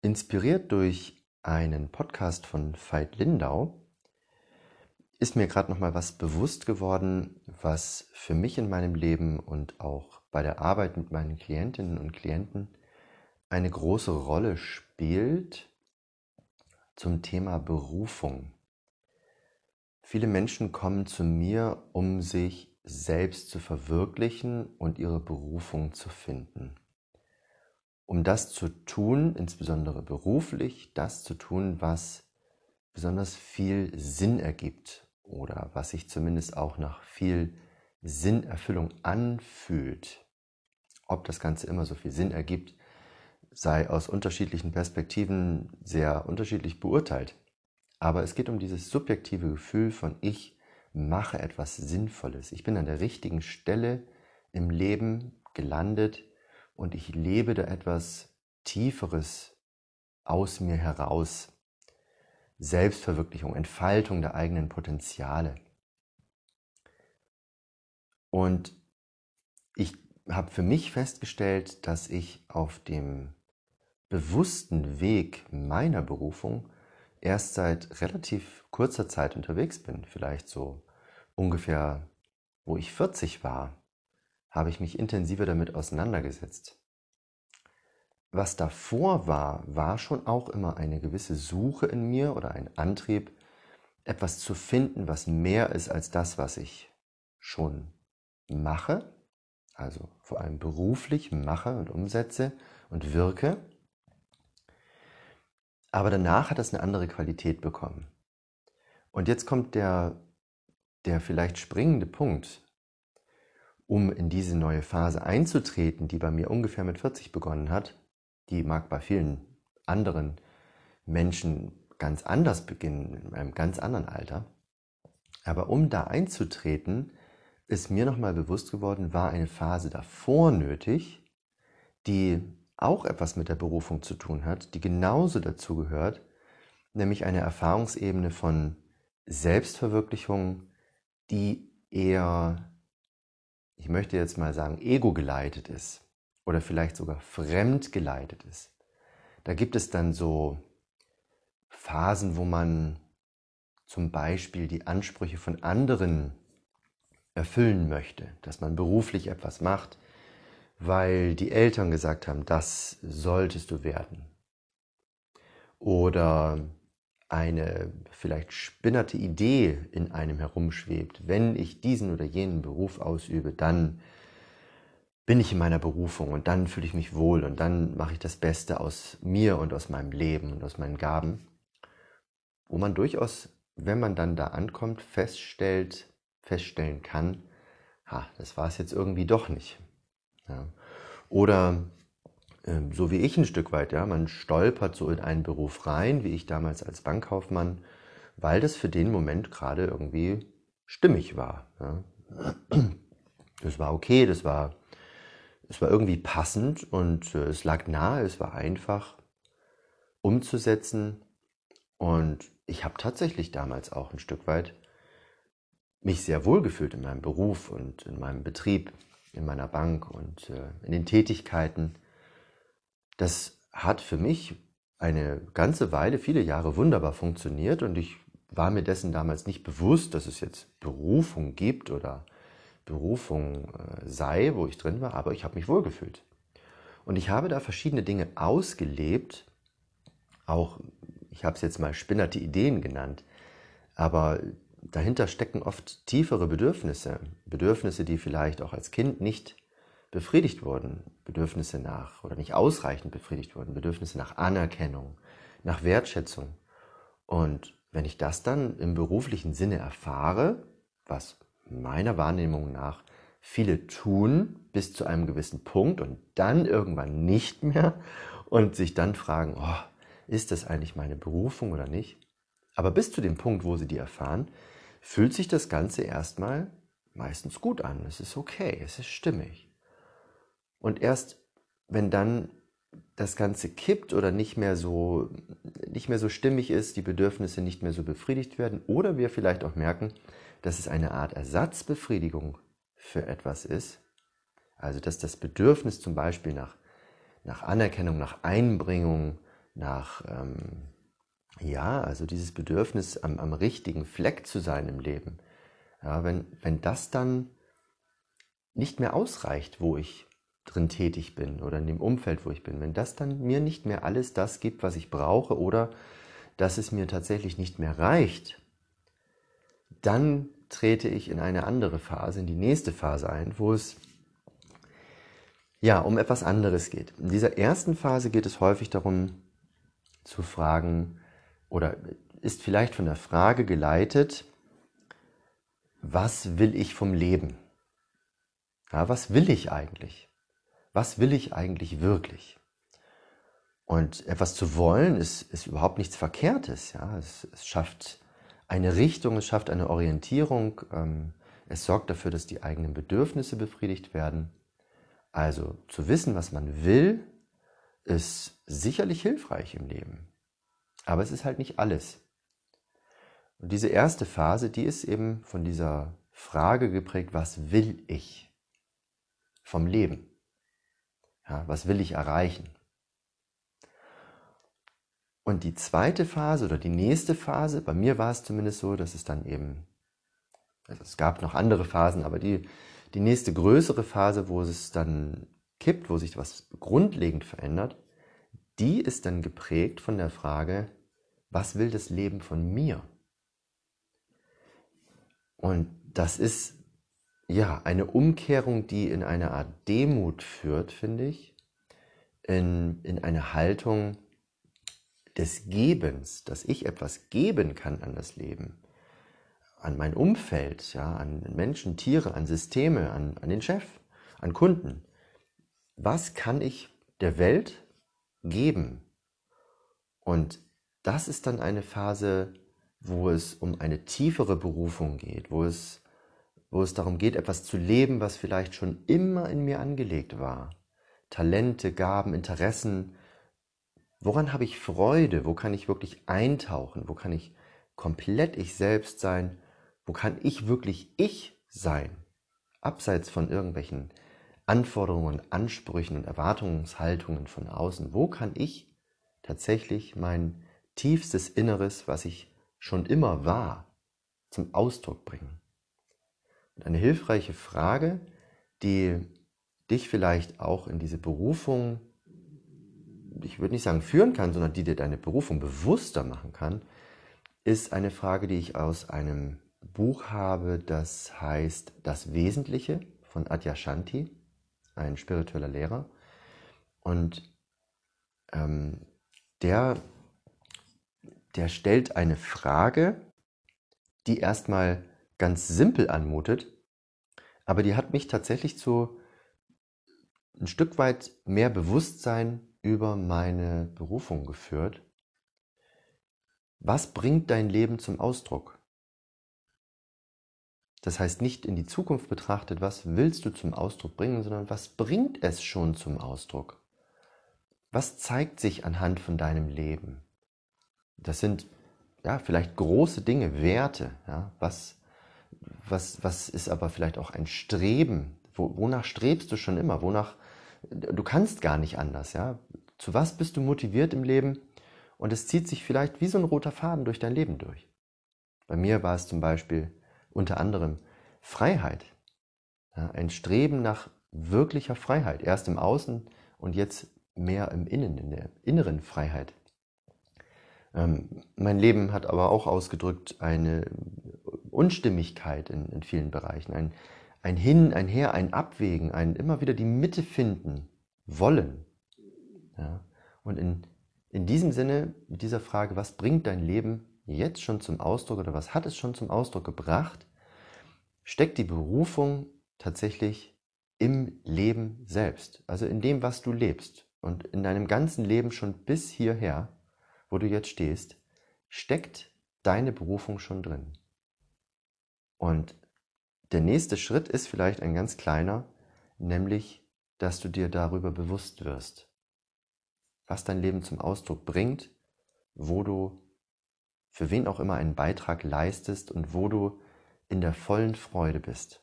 Inspiriert durch einen Podcast von Veit Lindau ist mir gerade noch mal was bewusst geworden, was für mich in meinem Leben und auch bei der Arbeit mit meinen Klientinnen und Klienten eine große Rolle spielt zum Thema Berufung. Viele Menschen kommen zu mir, um sich selbst zu verwirklichen und ihre Berufung zu finden um das zu tun, insbesondere beruflich, das zu tun, was besonders viel Sinn ergibt oder was sich zumindest auch nach viel Sinnerfüllung anfühlt. Ob das Ganze immer so viel Sinn ergibt, sei aus unterschiedlichen Perspektiven sehr unterschiedlich beurteilt. Aber es geht um dieses subjektive Gefühl von ich mache etwas Sinnvolles. Ich bin an der richtigen Stelle im Leben gelandet und ich lebe da etwas Tieferes aus mir heraus. Selbstverwirklichung, Entfaltung der eigenen Potenziale. Und ich habe für mich festgestellt, dass ich auf dem bewussten Weg meiner Berufung erst seit relativ kurzer Zeit unterwegs bin, vielleicht so ungefähr, wo ich 40 war, habe ich mich intensiver damit auseinandergesetzt. Was davor war, war schon auch immer eine gewisse Suche in mir oder ein Antrieb, etwas zu finden, was mehr ist als das, was ich schon mache, also vor allem beruflich mache und umsetze und wirke. Aber danach hat das eine andere Qualität bekommen. Und jetzt kommt der, der vielleicht springende Punkt, um in diese neue Phase einzutreten, die bei mir ungefähr mit 40 begonnen hat, die mag bei vielen anderen Menschen ganz anders beginnen, in einem ganz anderen Alter. Aber um da einzutreten, ist mir nochmal bewusst geworden, war eine Phase davor nötig, die auch etwas mit der Berufung zu tun hat, die genauso dazu gehört, nämlich eine Erfahrungsebene von Selbstverwirklichung, die eher ich möchte jetzt mal sagen, ego geleitet ist oder vielleicht sogar fremd geleitet ist. Da gibt es dann so Phasen, wo man zum Beispiel die Ansprüche von anderen erfüllen möchte, dass man beruflich etwas macht, weil die Eltern gesagt haben, das solltest du werden. Oder eine vielleicht spinnerte Idee in einem herumschwebt, wenn ich diesen oder jenen Beruf ausübe, dann bin ich in meiner Berufung und dann fühle ich mich wohl und dann mache ich das Beste aus mir und aus meinem Leben und aus meinen Gaben, wo man durchaus, wenn man dann da ankommt, feststellt, feststellen kann, ha, das war es jetzt irgendwie doch nicht. Ja. Oder so wie ich ein Stück weit, ja, man stolpert so in einen Beruf rein, wie ich damals als Bankkaufmann, weil das für den Moment gerade irgendwie stimmig war. Ja. Das war okay, das war, es war irgendwie passend und äh, es lag nahe, es war einfach umzusetzen. Und ich habe tatsächlich damals auch ein Stück weit mich sehr wohl gefühlt in meinem Beruf und in meinem Betrieb, in meiner Bank und äh, in den Tätigkeiten das hat für mich eine ganze Weile, viele Jahre wunderbar funktioniert und ich war mir dessen damals nicht bewusst, dass es jetzt Berufung gibt oder Berufung äh, sei, wo ich drin war, aber ich habe mich wohlgefühlt. Und ich habe da verschiedene Dinge ausgelebt, auch, ich habe es jetzt mal spinnerte Ideen genannt, aber dahinter stecken oft tiefere Bedürfnisse, Bedürfnisse, die vielleicht auch als Kind nicht befriedigt wurden, Bedürfnisse nach oder nicht ausreichend befriedigt wurden, Bedürfnisse nach Anerkennung, nach Wertschätzung. Und wenn ich das dann im beruflichen Sinne erfahre, was meiner Wahrnehmung nach viele tun bis zu einem gewissen Punkt und dann irgendwann nicht mehr und sich dann fragen, oh, ist das eigentlich meine Berufung oder nicht? Aber bis zu dem Punkt, wo sie die erfahren, fühlt sich das Ganze erstmal meistens gut an. Es ist okay, es ist stimmig. Und erst wenn dann das Ganze kippt oder nicht mehr so, nicht mehr so stimmig ist, die Bedürfnisse nicht mehr so befriedigt werden oder wir vielleicht auch merken, dass es eine Art Ersatzbefriedigung für etwas ist, also dass das Bedürfnis zum Beispiel nach, nach Anerkennung, nach Einbringung nach, ähm, ja, also dieses Bedürfnis, am, am richtigen Fleck zu sein im Leben, ja, wenn, wenn das dann nicht mehr ausreicht, wo ich drin tätig bin oder in dem Umfeld, wo ich bin, wenn das dann mir nicht mehr alles das gibt, was ich brauche oder dass es mir tatsächlich nicht mehr reicht, dann trete ich in eine andere Phase, in die nächste Phase ein, wo es ja um etwas anderes geht. In dieser ersten Phase geht es häufig darum zu fragen oder ist vielleicht von der Frage geleitet, was will ich vom Leben? Ja, was will ich eigentlich? Was will ich eigentlich wirklich? Und etwas zu wollen ist, ist überhaupt nichts Verkehrtes. Ja? Es, es schafft eine Richtung, es schafft eine Orientierung, ähm, es sorgt dafür, dass die eigenen Bedürfnisse befriedigt werden. Also zu wissen, was man will, ist sicherlich hilfreich im Leben. Aber es ist halt nicht alles. Und diese erste Phase, die ist eben von dieser Frage geprägt, was will ich vom Leben? Ja, was will ich erreichen? Und die zweite Phase oder die nächste Phase, bei mir war es zumindest so, dass es dann eben, also es gab noch andere Phasen, aber die, die nächste größere Phase, wo es dann kippt, wo sich was grundlegend verändert, die ist dann geprägt von der Frage, was will das Leben von mir? Und das ist ja eine Umkehrung, die in eine Art Demut führt, finde ich, in, in eine Haltung des Gebens, dass ich etwas geben kann an das Leben, an mein Umfeld, ja, an Menschen, Tiere, an Systeme, an, an den Chef, an Kunden. Was kann ich der Welt geben? Und das ist dann eine Phase, wo es um eine tiefere Berufung geht, wo es, wo es darum geht, etwas zu leben, was vielleicht schon immer in mir angelegt war. Talente, Gaben, Interessen. Woran habe ich Freude? Wo kann ich wirklich eintauchen? Wo kann ich komplett ich selbst sein? Wo kann ich wirklich ich sein? Abseits von irgendwelchen Anforderungen, Ansprüchen und Erwartungshaltungen von außen. Wo kann ich tatsächlich mein tiefstes Inneres, was ich schon immer war, zum Ausdruck bringen. Und eine hilfreiche Frage, die dich vielleicht auch in diese Berufung, ich würde nicht sagen führen kann, sondern die dir deine Berufung bewusster machen kann, ist eine Frage, die ich aus einem Buch habe, das heißt Das Wesentliche von Adyashanti, ein spiritueller Lehrer. Und ähm, der der stellt eine Frage, die erstmal ganz simpel anmutet, aber die hat mich tatsächlich zu ein Stück weit mehr Bewusstsein über meine Berufung geführt. Was bringt dein Leben zum Ausdruck? Das heißt nicht in die Zukunft betrachtet, was willst du zum Ausdruck bringen, sondern was bringt es schon zum Ausdruck? Was zeigt sich anhand von deinem Leben? Das sind ja vielleicht große Dinge, Werte. Ja? Was, was, was ist aber vielleicht auch ein Streben? Wo, wonach strebst du schon immer? Wonach du kannst gar nicht anders, ja? Zu was bist du motiviert im Leben? Und es zieht sich vielleicht wie so ein roter Faden durch dein Leben durch. Bei mir war es zum Beispiel unter anderem Freiheit. Ja, ein Streben nach wirklicher Freiheit. Erst im Außen und jetzt mehr im Innen, in der inneren Freiheit. Ähm, mein Leben hat aber auch ausgedrückt eine Unstimmigkeit in, in vielen Bereichen, ein, ein Hin, ein Her, ein Abwägen, ein immer wieder die Mitte finden wollen. Ja? Und in, in diesem Sinne, mit dieser Frage, was bringt dein Leben jetzt schon zum Ausdruck oder was hat es schon zum Ausdruck gebracht, steckt die Berufung tatsächlich im Leben selbst, also in dem, was du lebst und in deinem ganzen Leben schon bis hierher wo du jetzt stehst, steckt deine Berufung schon drin. Und der nächste Schritt ist vielleicht ein ganz kleiner, nämlich, dass du dir darüber bewusst wirst, was dein Leben zum Ausdruck bringt, wo du für wen auch immer einen Beitrag leistest und wo du in der vollen Freude bist.